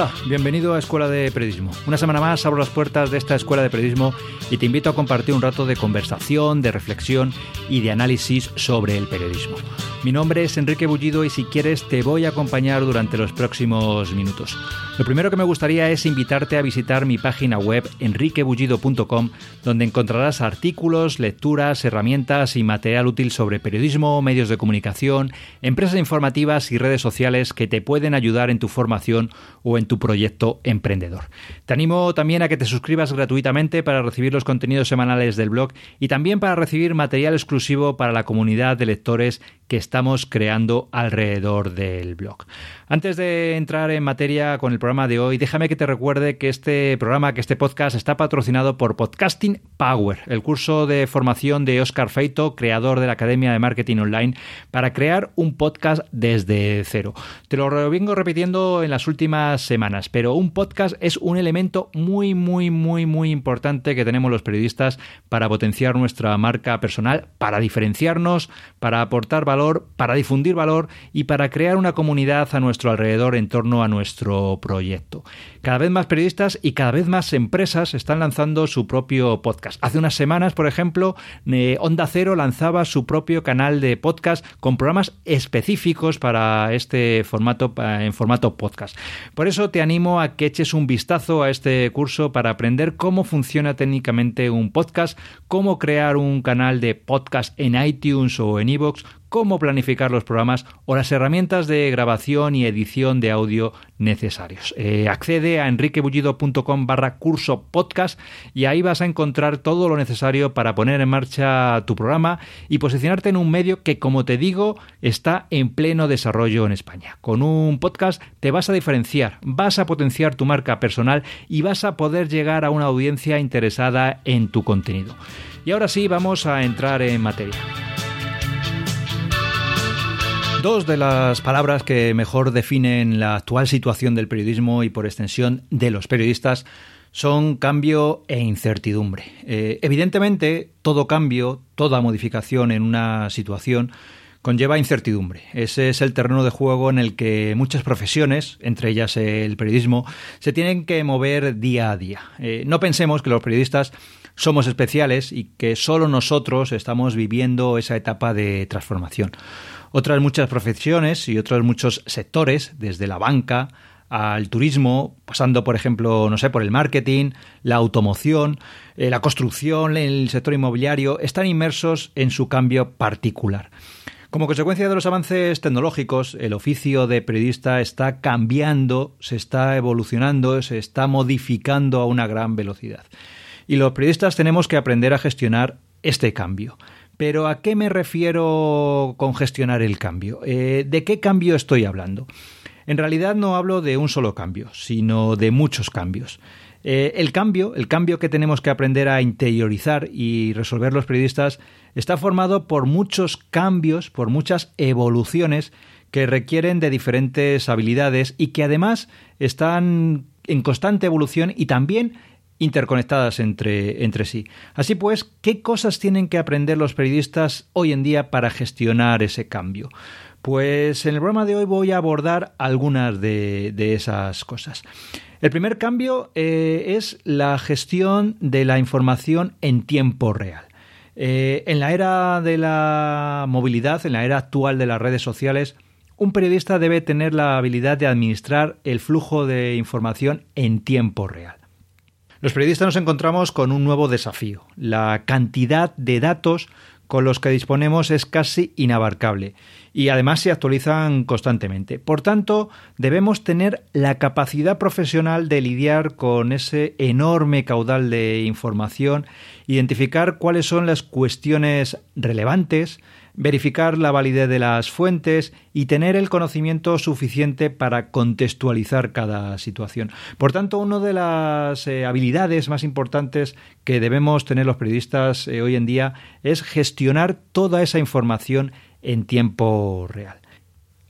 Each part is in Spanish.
Hola, bienvenido a Escuela de Periodismo. Una semana más abro las puertas de esta Escuela de Periodismo y te invito a compartir un rato de conversación, de reflexión y de análisis sobre el periodismo. Mi nombre es Enrique Bullido y si quieres te voy a acompañar durante los próximos minutos. Lo primero que me gustaría es invitarte a visitar mi página web enriquebullido.com donde encontrarás artículos, lecturas, herramientas y material útil sobre periodismo, medios de comunicación, empresas informativas y redes sociales que te pueden ayudar en tu formación o en tu proyecto emprendedor. Te animo también a que te suscribas gratuitamente para recibir los contenidos semanales del blog y también para recibir material exclusivo para la comunidad de lectores que estamos creando alrededor del blog. Antes de entrar en materia con el programa de hoy, déjame que te recuerde que este programa, que este podcast está patrocinado por Podcasting Power, el curso de formación de Oscar Feito, creador de la Academia de Marketing Online, para crear un podcast desde cero. Te lo vengo repitiendo en las últimas semanas, pero un podcast es un elemento muy, muy, muy, muy importante que tenemos los periodistas para potenciar nuestra marca personal, para diferenciarnos, para aportar valor, para difundir valor y para crear una comunidad a nuestro alrededor en torno a nuestro proyecto. Cada vez más periodistas y cada vez más empresas están lanzando su propio podcast. Hace unas semanas, por ejemplo, eh, Onda Cero lanzaba su propio canal de podcast con programas específicos para este formato en formato podcast. Por eso te animo a que eches un vistazo a este curso para aprender cómo funciona técnicamente un podcast, cómo crear un canal de podcast en iTunes o en iVoox, cómo planificar los programas o las herramientas de grabación y edición de audio necesarios. Eh, accede a enriquebullido.com barra curso podcast y ahí vas a encontrar todo lo necesario para poner en marcha tu programa y posicionarte en un medio que, como te digo, está en pleno desarrollo en España. Con un podcast te vas a diferenciar, vas a potenciar tu marca personal y vas a poder llegar a una audiencia interesada en tu contenido. Y ahora sí, vamos a entrar en materia. Dos de las palabras que mejor definen la actual situación del periodismo y por extensión de los periodistas son cambio e incertidumbre. Eh, evidentemente, todo cambio, toda modificación en una situación conlleva incertidumbre. Ese es el terreno de juego en el que muchas profesiones, entre ellas el periodismo, se tienen que mover día a día. Eh, no pensemos que los periodistas somos especiales y que solo nosotros estamos viviendo esa etapa de transformación. Otras muchas profesiones y otros muchos sectores, desde la banca al turismo, pasando por ejemplo, no sé, por el marketing, la automoción, eh, la construcción, el sector inmobiliario, están inmersos en su cambio particular. Como consecuencia de los avances tecnológicos, el oficio de periodista está cambiando, se está evolucionando, se está modificando a una gran velocidad. Y los periodistas tenemos que aprender a gestionar este cambio. Pero ¿a qué me refiero con gestionar el cambio? Eh, ¿De qué cambio estoy hablando? En realidad no hablo de un solo cambio, sino de muchos cambios. Eh, el cambio, el cambio que tenemos que aprender a interiorizar y resolver los periodistas, está formado por muchos cambios, por muchas evoluciones que requieren de diferentes habilidades y que además están en constante evolución y también interconectadas entre, entre sí. Así pues, ¿qué cosas tienen que aprender los periodistas hoy en día para gestionar ese cambio? Pues en el programa de hoy voy a abordar algunas de, esas cosas. El primer cambio eh, es la gestión de la información en tiempo real. Eh, en la era de la movilidad, en la era actual de las redes sociales, un periodista debe tener la habilidad de administrar el flujo de información en tiempo real. Los periodistas nos encontramos con un nuevo desafío. La cantidad de datos con los que disponemos es casi inabarcable y además se actualizan constantemente. Por tanto, debemos tener la capacidad profesional de lidiar con ese enorme caudal de información, identificar cuáles son las cuestiones relevantes, verificar la validez de las fuentes y tener el conocimiento suficiente para contextualizar cada situación. Por tanto, una de las eh, habilidades más importantes que debemos tener los periodistas eh, hoy en día es gestionar toda esa información en tiempo real.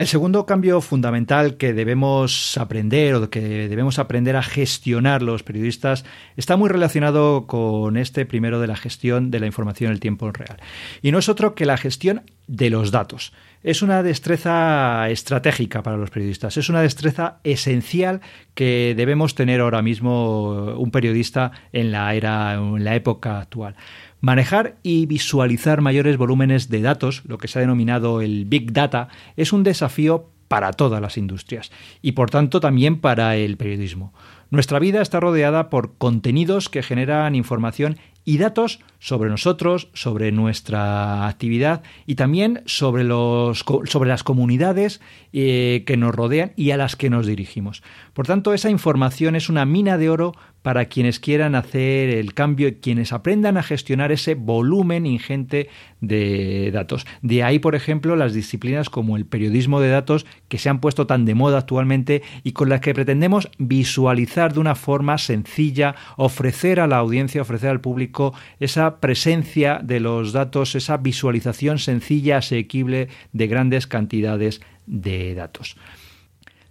El segundo cambio fundamental que debemos aprender o que debemos aprender a gestionar los periodistas está muy relacionado con este primero de la gestión de la información en el tiempo real. Y no es otro que la gestión de los datos. Es una destreza estratégica para los periodistas, es una destreza esencial que debemos tener ahora mismo un periodista en la era en la época actual. Manejar y visualizar mayores volúmenes de datos, lo que se ha denominado el Big Data, es un desafío para todas las industrias y por tanto también para el periodismo. Nuestra vida está rodeada por contenidos que generan información y datos sobre nosotros, sobre nuestra actividad y también sobre, los, sobre las comunidades eh, que nos rodean y a las que nos dirigimos. Por tanto, esa información es una mina de oro para quienes quieran hacer el cambio y quienes aprendan a gestionar ese volumen ingente de datos. De ahí, por ejemplo, las disciplinas como el periodismo de datos que se han puesto tan de moda actualmente y con las que pretendemos visualizar de una forma sencilla, ofrecer a la audiencia, ofrecer al público esa presencia de los datos, esa visualización sencilla, asequible de grandes cantidades de datos.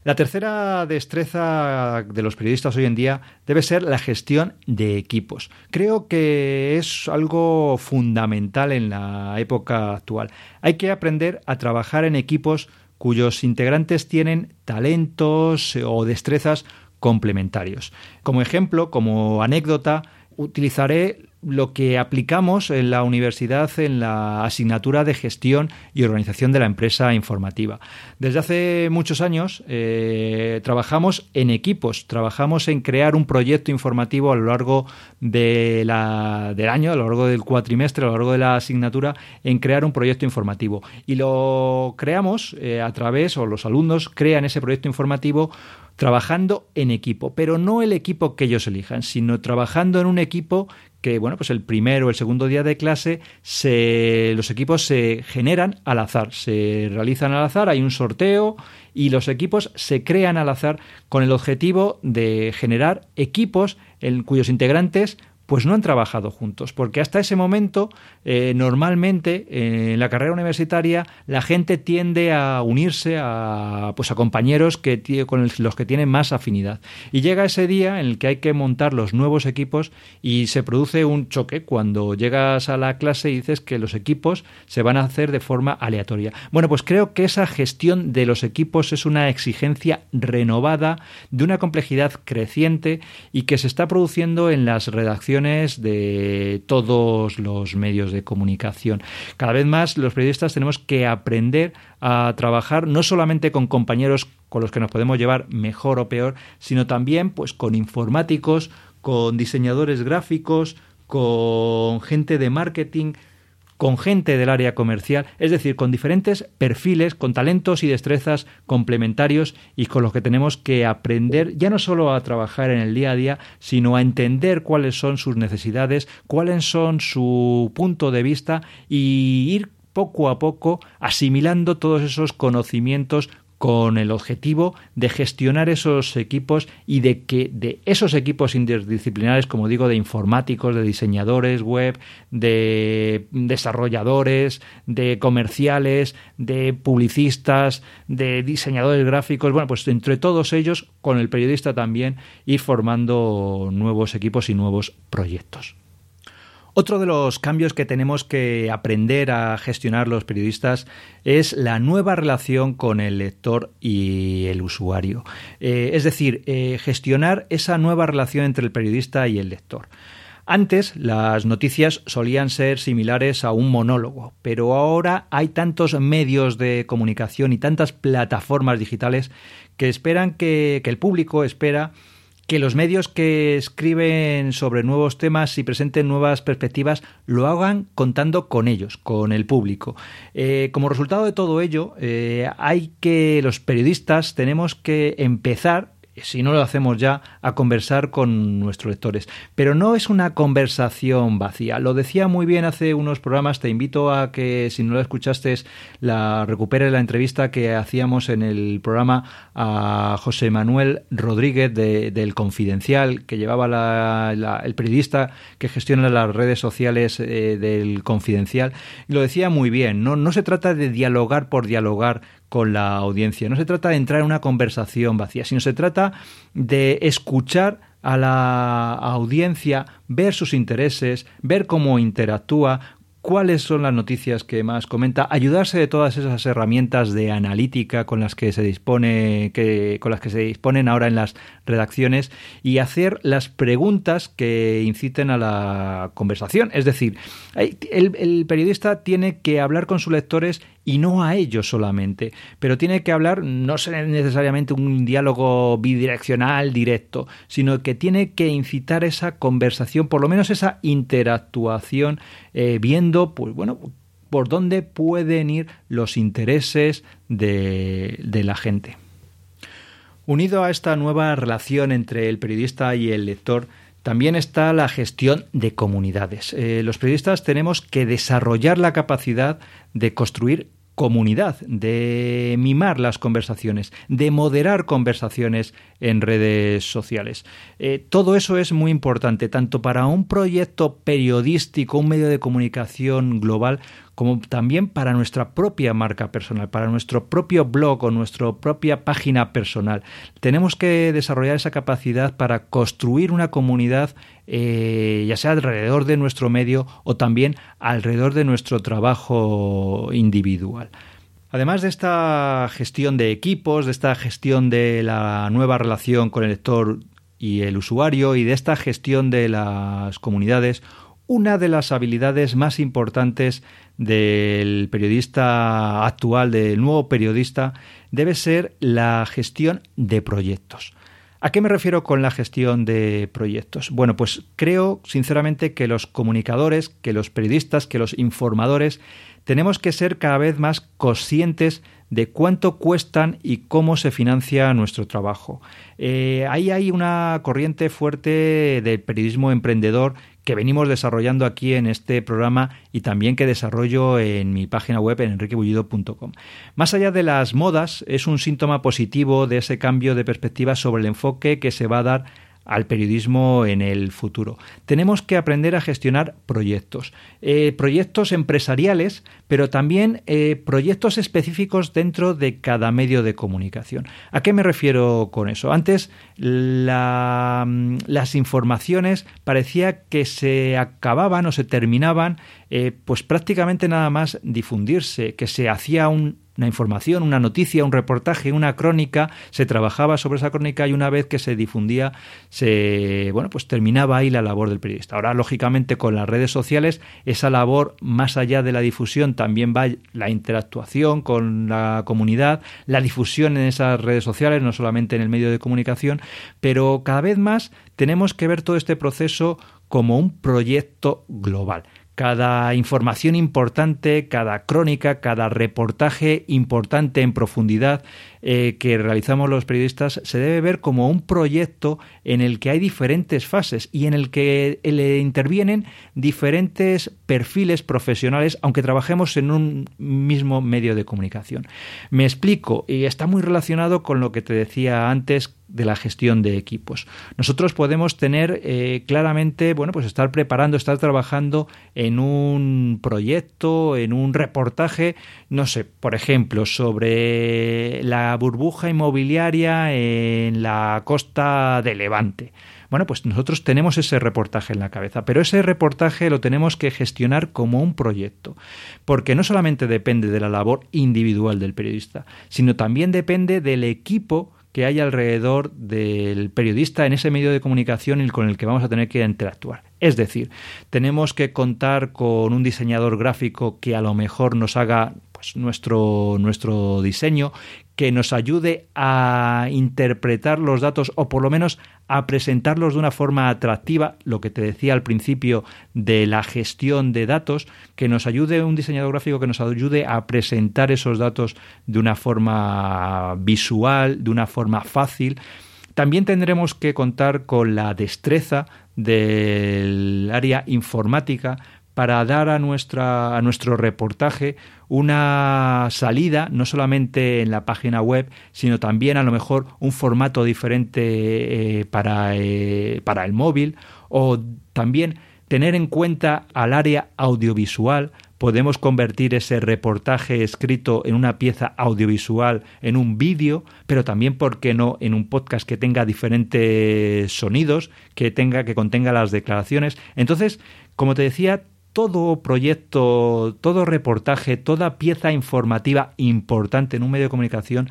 La tercera destreza de los periodistas hoy en día debe ser la gestión de equipos. Creo que es algo fundamental en la época actual. Hay que aprender a trabajar en equipos cuyos integrantes tienen talentos o destrezas complementarios. Como ejemplo, como anécdota, utilizaré lo que aplicamos en la universidad en la asignatura de gestión y organización de la empresa informativa. Desde hace muchos años eh, trabajamos en equipos, trabajamos en crear un proyecto informativo a lo largo de la, del año, a lo largo del cuatrimestre, a lo largo de la asignatura, en crear un proyecto informativo. Y lo creamos eh, a través, o los alumnos crean ese proyecto informativo trabajando en equipo, pero no el equipo que ellos elijan, sino trabajando en un equipo que, bueno, pues el primero o el segundo día de clase se, los equipos se generan al azar, se realizan al azar, hay un sorteo y los equipos se crean al azar con el objetivo de generar equipos en cuyos integrantes pues no han trabajado juntos, porque hasta ese momento eh, normalmente eh, en la carrera universitaria la gente tiende a unirse a, pues a compañeros que, con los que tienen más afinidad. Y llega ese día en el que hay que montar los nuevos equipos y se produce un choque cuando llegas a la clase y dices que los equipos se van a hacer de forma aleatoria. Bueno, pues creo que esa gestión de los equipos es una exigencia renovada de una complejidad creciente y que se está produciendo en las redacciones de todos los medios de comunicación. Cada vez más los periodistas tenemos que aprender a trabajar no solamente con compañeros con los que nos podemos llevar mejor o peor, sino también pues con informáticos, con diseñadores gráficos, con gente de marketing, con gente del área comercial, es decir, con diferentes perfiles, con talentos y destrezas complementarios y con los que tenemos que aprender ya no solo a trabajar en el día a día, sino a entender cuáles son sus necesidades, cuáles son su punto de vista y ir poco a poco asimilando todos esos conocimientos con el objetivo de gestionar esos equipos y de que de esos equipos interdisciplinares, como digo, de informáticos, de diseñadores web, de desarrolladores, de comerciales, de publicistas, de diseñadores gráficos, bueno, pues entre todos ellos, con el periodista también, ir formando nuevos equipos y nuevos proyectos. Otro de los cambios que tenemos que aprender a gestionar los periodistas es la nueva relación con el lector y el usuario. Eh, es decir, eh, gestionar esa nueva relación entre el periodista y el lector. Antes las noticias solían ser similares a un monólogo, pero ahora hay tantos medios de comunicación y tantas plataformas digitales que esperan que, que el público espera que los medios que escriben sobre nuevos temas y presenten nuevas perspectivas lo hagan contando con ellos, con el público. Eh, como resultado de todo ello, eh, hay que los periodistas tenemos que empezar si no lo hacemos ya, a conversar con nuestros lectores. Pero no es una conversación vacía. Lo decía muy bien hace unos programas. Te invito a que, si no la escuchaste, la recuperes la entrevista que hacíamos en el programa a José Manuel Rodríguez del Confidencial, que llevaba el periodista que gestiona las redes sociales eh, del Confidencial. Y lo decía muy bien. No, no se trata de dialogar por dialogar con la audiencia. No se trata de entrar en una conversación vacía, sino se trata de escuchar a la audiencia, ver sus intereses, ver cómo interactúa, cuáles son las noticias que más comenta, ayudarse de todas esas herramientas de analítica con las que se dispone, que, con las que se disponen ahora en las redacciones y hacer las preguntas que inciten a la conversación. Es decir, el, el periodista tiene que hablar con sus lectores y no a ellos solamente, pero tiene que hablar no necesariamente un diálogo bidireccional directo, sino que tiene que incitar esa conversación, por lo menos esa interactuación, eh, viendo, pues bueno, por dónde pueden ir los intereses de, la gente. Unido a esta nueva relación entre el periodista y el lector, también está la gestión de comunidades. Eh, los periodistas tenemos que desarrollar la capacidad de construir comunidad, de mimar las conversaciones, de moderar conversaciones en redes sociales. Eh, todo eso es muy importante, tanto para un proyecto periodístico, un medio de comunicación global, como también para nuestra propia marca personal, para nuestro propio blog o nuestra propia página personal. Tenemos que desarrollar esa capacidad para construir una comunidad, eh, ya sea alrededor de nuestro medio o también alrededor de nuestro trabajo individual. Además de esta gestión de equipos, de esta gestión de la nueva relación con el lector y el usuario y de esta gestión de las comunidades, una de las habilidades más importantes del periodista actual, del nuevo periodista, debe ser la gestión de proyectos. ¿A qué me refiero con la gestión de proyectos? Bueno, pues creo sinceramente que los comunicadores, que los periodistas, que los informadores tenemos que ser cada vez más conscientes de cuánto cuestan y cómo se financia nuestro trabajo. Eh, ahí hay una corriente fuerte del periodismo emprendedor que venimos desarrollando aquí en este programa y también que desarrollo en mi página web en enriquebullido.com. Más allá de las modas, es un síntoma positivo de ese cambio de perspectiva sobre el enfoque que se va a dar al periodismo en el futuro. Tenemos que aprender a gestionar proyectos, eh, proyectos empresariales, pero también eh, proyectos específicos dentro de cada medio de comunicación. ¿A qué me refiero con eso? Antes mm, las informaciones parecía que se acababan o se terminaban, eh, pues prácticamente nada más difundirse, que se hacía un una información, una noticia, un reportaje, una crónica, se trabajaba sobre esa crónica y una vez que se difundía, se bueno, pues terminaba ahí la labor del periodista. Ahora, lógicamente, con las redes sociales, esa labor, más allá de la difusión, también va la interactuación con la comunidad, la difusión en esas redes sociales, no solamente en el medio de comunicación, pero cada vez más tenemos que ver todo este proceso como un proyecto global cada información importante, cada crónica, cada reportaje importante en profundidad eh, que realizamos los periodistas se debe ver como un proyecto en el que hay diferentes fases y en el que le intervienen diferentes perfiles profesionales, aunque trabajemos en un mismo medio de comunicación. Me explico, y está muy relacionado con lo que te decía antes de la gestión de equipos. Nosotros podemos tener eh, claramente, bueno, pues estar preparando, estar trabajando en un proyecto, en un reportaje, no sé, por ejemplo, sobre la burbuja inmobiliaria en la costa de Levante. Bueno, pues nosotros tenemos ese reportaje en la cabeza, pero ese reportaje lo tenemos que gestionar como un proyecto, porque no solamente depende de la labor individual del periodista, sino también depende del equipo que hay alrededor del periodista en ese medio de comunicación con el que vamos a tener que interactuar. Es decir, tenemos que contar con un diseñador gráfico que a lo mejor nos haga pues, nuestro, nuestro diseño, que nos ayude a interpretar los datos o por lo menos a presentarlos de una forma atractiva, lo que te decía al principio de la gestión de datos, que nos ayude un diseñador gráfico que nos ayude a presentar esos datos de una forma visual, de una forma fácil. También tendremos que contar con la destreza del área informática para dar a, nuestra, a nuestro reportaje una salida, no solamente en la página web, sino también a lo mejor un formato diferente eh, para, eh, para el móvil o también tener en cuenta al área audiovisual podemos convertir ese reportaje escrito en una pieza audiovisual, en un vídeo, pero también, ¿por qué no?, en un podcast que tenga diferentes sonidos, que tenga, que contenga las declaraciones. Entonces, como te decía, todo proyecto, todo reportaje, toda pieza informativa importante en un medio de comunicación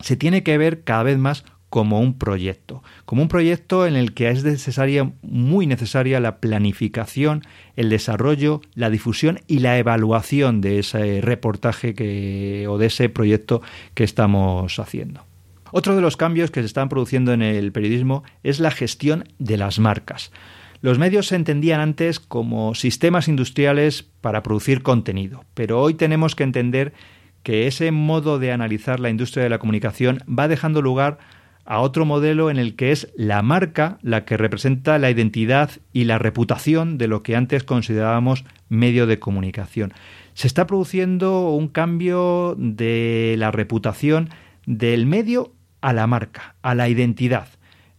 se tiene que ver cada vez más como un proyecto, como un proyecto en el que es necesaria, muy necesaria la planificación, el desarrollo, la difusión y la evaluación de ese reportaje que, o de ese proyecto que estamos haciendo. Otro de los cambios que se están produciendo en el periodismo es la gestión de las marcas. Los medios se entendían antes como sistemas industriales para producir contenido, pero hoy tenemos que entender que ese modo de analizar la industria de la comunicación va dejando lugar a otro modelo en el que es la marca la que representa la identidad y la reputación de lo que antes considerábamos medio de comunicación. Se está produciendo un cambio de la reputación del medio a la marca, a la identidad.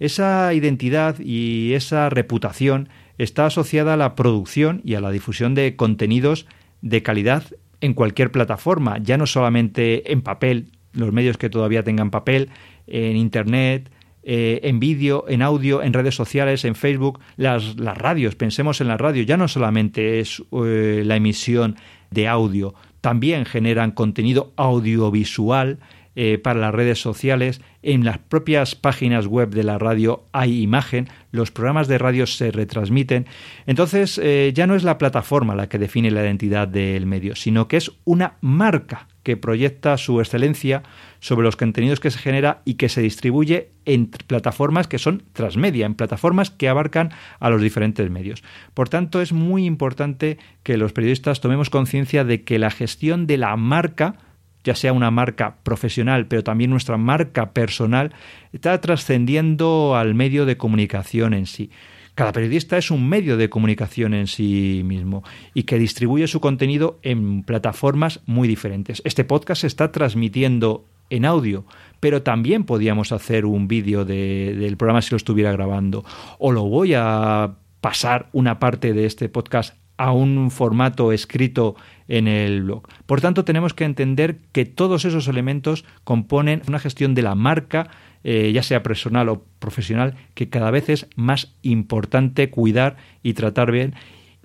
Esa identidad y esa reputación está asociada a la producción y a la difusión de contenidos de calidad en cualquier plataforma, ya no solamente en papel, los medios que todavía tengan papel, en Internet, eh, en vídeo, en audio, en redes sociales, en Facebook, las, las, radios, pensemos en la radio, ya no solamente es eh, la emisión de audio, también generan contenido audiovisual eh, para las redes sociales, en las propias páginas web de la radio hay imagen, los programas de radio se retransmiten. Entonces ya no es la plataforma la que define la identidad del medio, sino que es una marca que proyecta su excelencia sobre los contenidos que se genera y que se distribuye en plataformas que son transmedia, en plataformas que abarcan a los diferentes medios. Por tanto, es muy importante que los periodistas tomemos conciencia de que la gestión de la marca ya sea una marca profesional, pero también nuestra marca personal, está trascendiendo al medio de comunicación en sí. Cada periodista es un medio de comunicación en sí mismo y que distribuye su contenido en plataformas muy diferentes. Este podcast se está transmitiendo en audio, pero también podíamos hacer un vídeo del programa si lo estuviera grabando. O lo voy a pasar una parte de este podcast a un formato escrito en el blog. Por tanto, tenemos que entender que todos esos elementos componen una gestión de la marca eh, ya sea personal o profesional, que cada vez es más importante cuidar y tratar bien,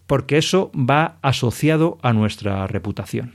porque eso va asociado a nuestra reputación.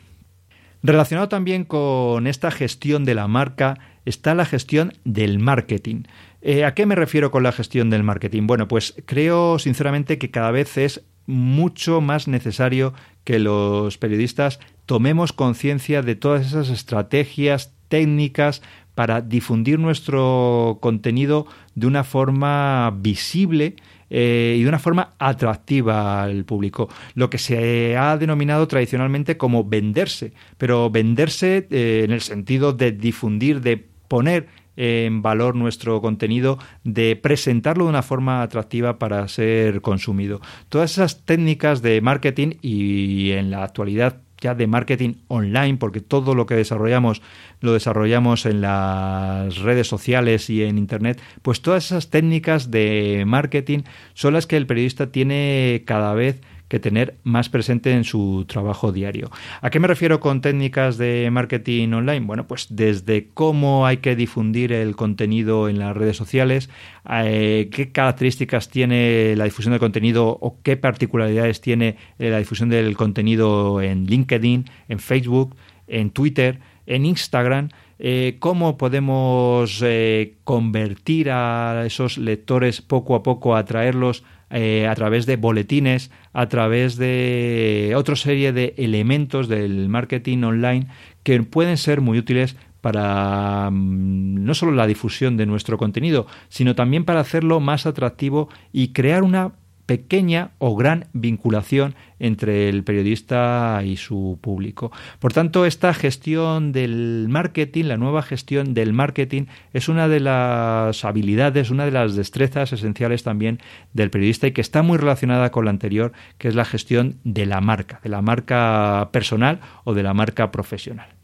Relacionado también con esta gestión de la marca está la gestión del marketing. Eh, ¿A qué me refiero con la gestión del marketing? Bueno, pues creo sinceramente que cada vez es mucho más necesario que los periodistas tomemos conciencia de todas esas estrategias técnicas para difundir nuestro contenido de una forma visible eh, y de una forma atractiva al público. Lo que se ha denominado tradicionalmente como venderse, pero venderse eh, en el sentido de difundir, de poner en valor nuestro contenido, de presentarlo de una forma atractiva para ser consumido. Todas esas técnicas de marketing y en la actualidad ya de marketing online, porque todo lo que desarrollamos lo desarrollamos en las redes sociales y en Internet, pues todas esas técnicas de marketing son las que el periodista tiene cada vez que tener más presente en su trabajo diario. ¿A qué me refiero con técnicas de marketing online? Bueno, pues desde cómo hay que difundir el contenido en las redes sociales, eh, qué características tiene la difusión del contenido o qué particularidades tiene eh, la difusión del contenido en LinkedIn, en Facebook, en Twitter, en Instagram, eh, cómo podemos convertir a esos lectores poco a poco, atraerlos eh, a través de boletines, a través de otra serie de elementos del marketing online que pueden ser muy útiles para mm, no solo la difusión de nuestro contenido, sino también para hacerlo más atractivo y crear una pequeña o gran vinculación entre el periodista y su público. Por tanto, esta gestión del marketing, la nueva gestión del marketing, es una de las habilidades, una de las destrezas esenciales también del periodista y que está muy relacionada con la anterior, que es la gestión de la marca, de la marca personal o de la marca profesional.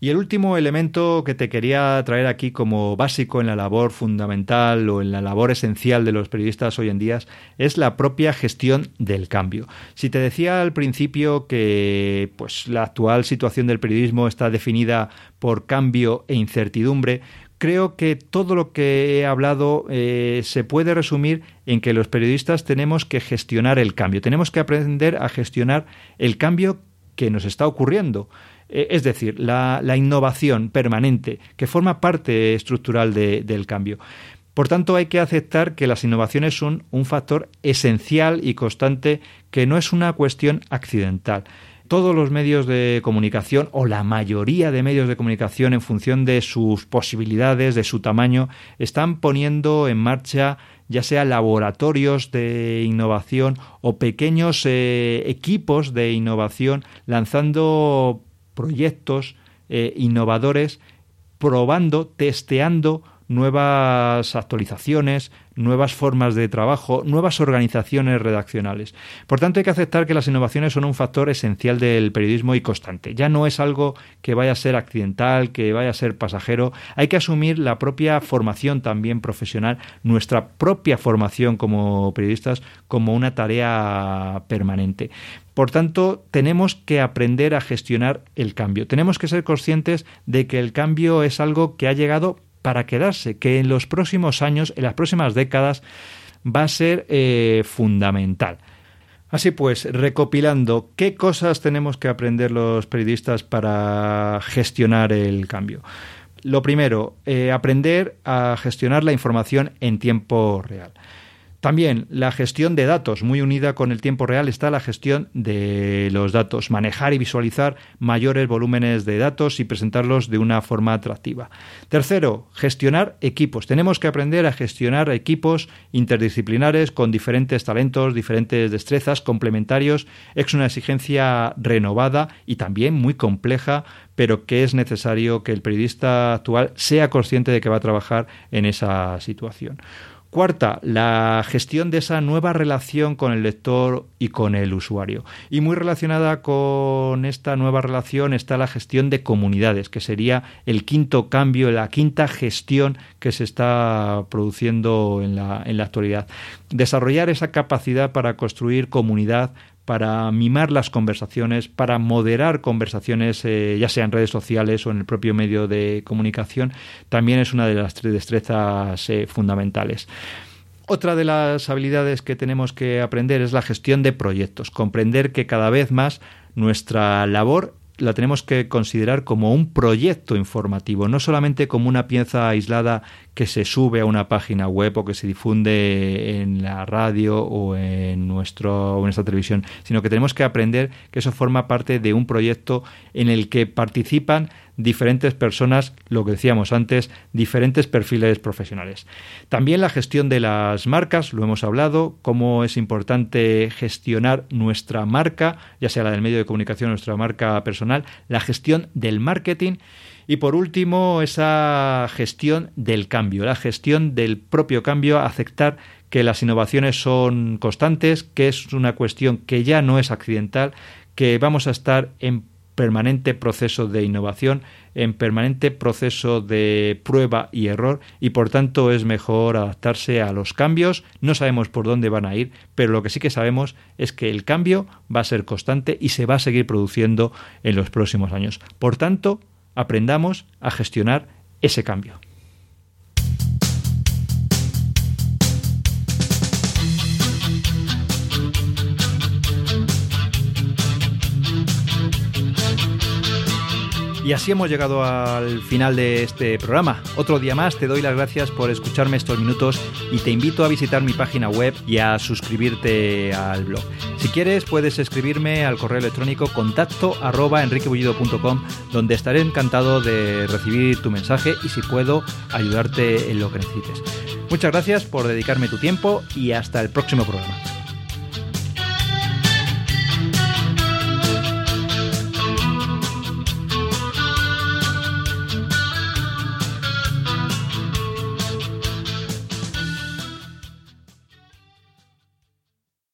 Y el último elemento que te quería traer aquí como básico en la labor fundamental o en la labor esencial de los periodistas hoy en día es la propia gestión del cambio. Si te decía al principio que pues la actual situación del periodismo está definida por cambio e incertidumbre, creo que todo lo que he hablado eh, se puede resumir en que los periodistas tenemos que gestionar el cambio, tenemos que aprender a gestionar el cambio que nos está ocurriendo. Eh, es decir, la, innovación permanente, que forma parte estructural del cambio. Por tanto, hay que aceptar que las innovaciones son un factor esencial y constante que no es una cuestión accidental todos los medios de comunicación o la mayoría de medios de comunicación en función de sus posibilidades, de su tamaño, están poniendo en marcha ya sea laboratorios de innovación o pequeños eh, equipos de innovación lanzando proyectos eh, innovadores, probando, testeando nuevas actualizaciones, nuevas formas de trabajo, nuevas organizaciones redaccionales. Por tanto, hay que aceptar que las innovaciones son un factor esencial del periodismo y constante. Ya no es algo que vaya a ser accidental, que vaya a ser pasajero. Hay que asumir la propia formación también profesional, nuestra propia formación como periodistas, como una tarea permanente. Por tanto, tenemos que aprender a gestionar el cambio. Tenemos que ser conscientes de que el cambio es algo que ha llegado para quedarse, que en los próximos años, en las próximas décadas, va a ser eh, fundamental. Así pues, recopilando, ¿qué cosas tenemos que aprender los periodistas para gestionar el cambio? Lo primero, eh, aprender a gestionar la información en tiempo real. También la gestión de datos, muy unida con el tiempo real, está la gestión de los datos, manejar y visualizar mayores volúmenes de datos y presentarlos de una forma atractiva. Tercero, gestionar equipos. Tenemos que aprender a gestionar equipos interdisciplinares con diferentes talentos, diferentes destrezas, complementarios. Es una exigencia renovada y también muy compleja, pero que es necesario que el periodista actual sea consciente de que va a trabajar en esa situación. Cuarta, la gestión de esa nueva relación con el lector y con el usuario. Y muy relacionada con esta nueva relación está la gestión de comunidades, que sería el quinto cambio, la quinta gestión que se está produciendo en la, en la actualidad. Desarrollar esa capacidad para construir comunidad, para mimar las conversaciones, para moderar conversaciones, eh, ya sea en redes sociales o en el propio medio de comunicación, también es una de las tres destrezas eh, fundamentales. Otra de las habilidades que tenemos que aprender es la gestión de proyectos, comprender que cada vez más nuestra labor la tenemos que considerar como un proyecto informativo, no solamente como una pieza aislada que se sube a una página web o que se difunde en la radio o en, nuestro, nuestra televisión, sino que tenemos que aprender que eso forma parte de un proyecto en el que participan diferentes personas, lo que decíamos antes, diferentes perfiles profesionales. También la gestión de las marcas, lo hemos hablado, cómo es importante gestionar nuestra marca, ya sea la del medio de comunicación, nuestra marca personal, la gestión del marketing y por último esa gestión del cambio, la gestión del propio cambio, aceptar que las innovaciones son constantes, que es una cuestión que ya no es accidental, que vamos a estar en permanente proceso de innovación, en permanente proceso de prueba y error y por tanto es mejor adaptarse a los cambios. No sabemos por dónde van a ir, pero lo que sí que sabemos es que el cambio va a ser constante y se va a seguir produciendo en los próximos años. Por tanto, aprendamos a gestionar ese cambio. Y así hemos llegado al final de este programa. Otro día más te doy las gracias por escucharme estos minutos y te invito a visitar mi página web y a suscribirte al blog. Si quieres puedes escribirme al correo electrónico contacto arroba donde estaré encantado de recibir tu mensaje y si puedo ayudarte en lo que necesites. Muchas gracias por dedicarme tu tiempo y hasta el próximo programa.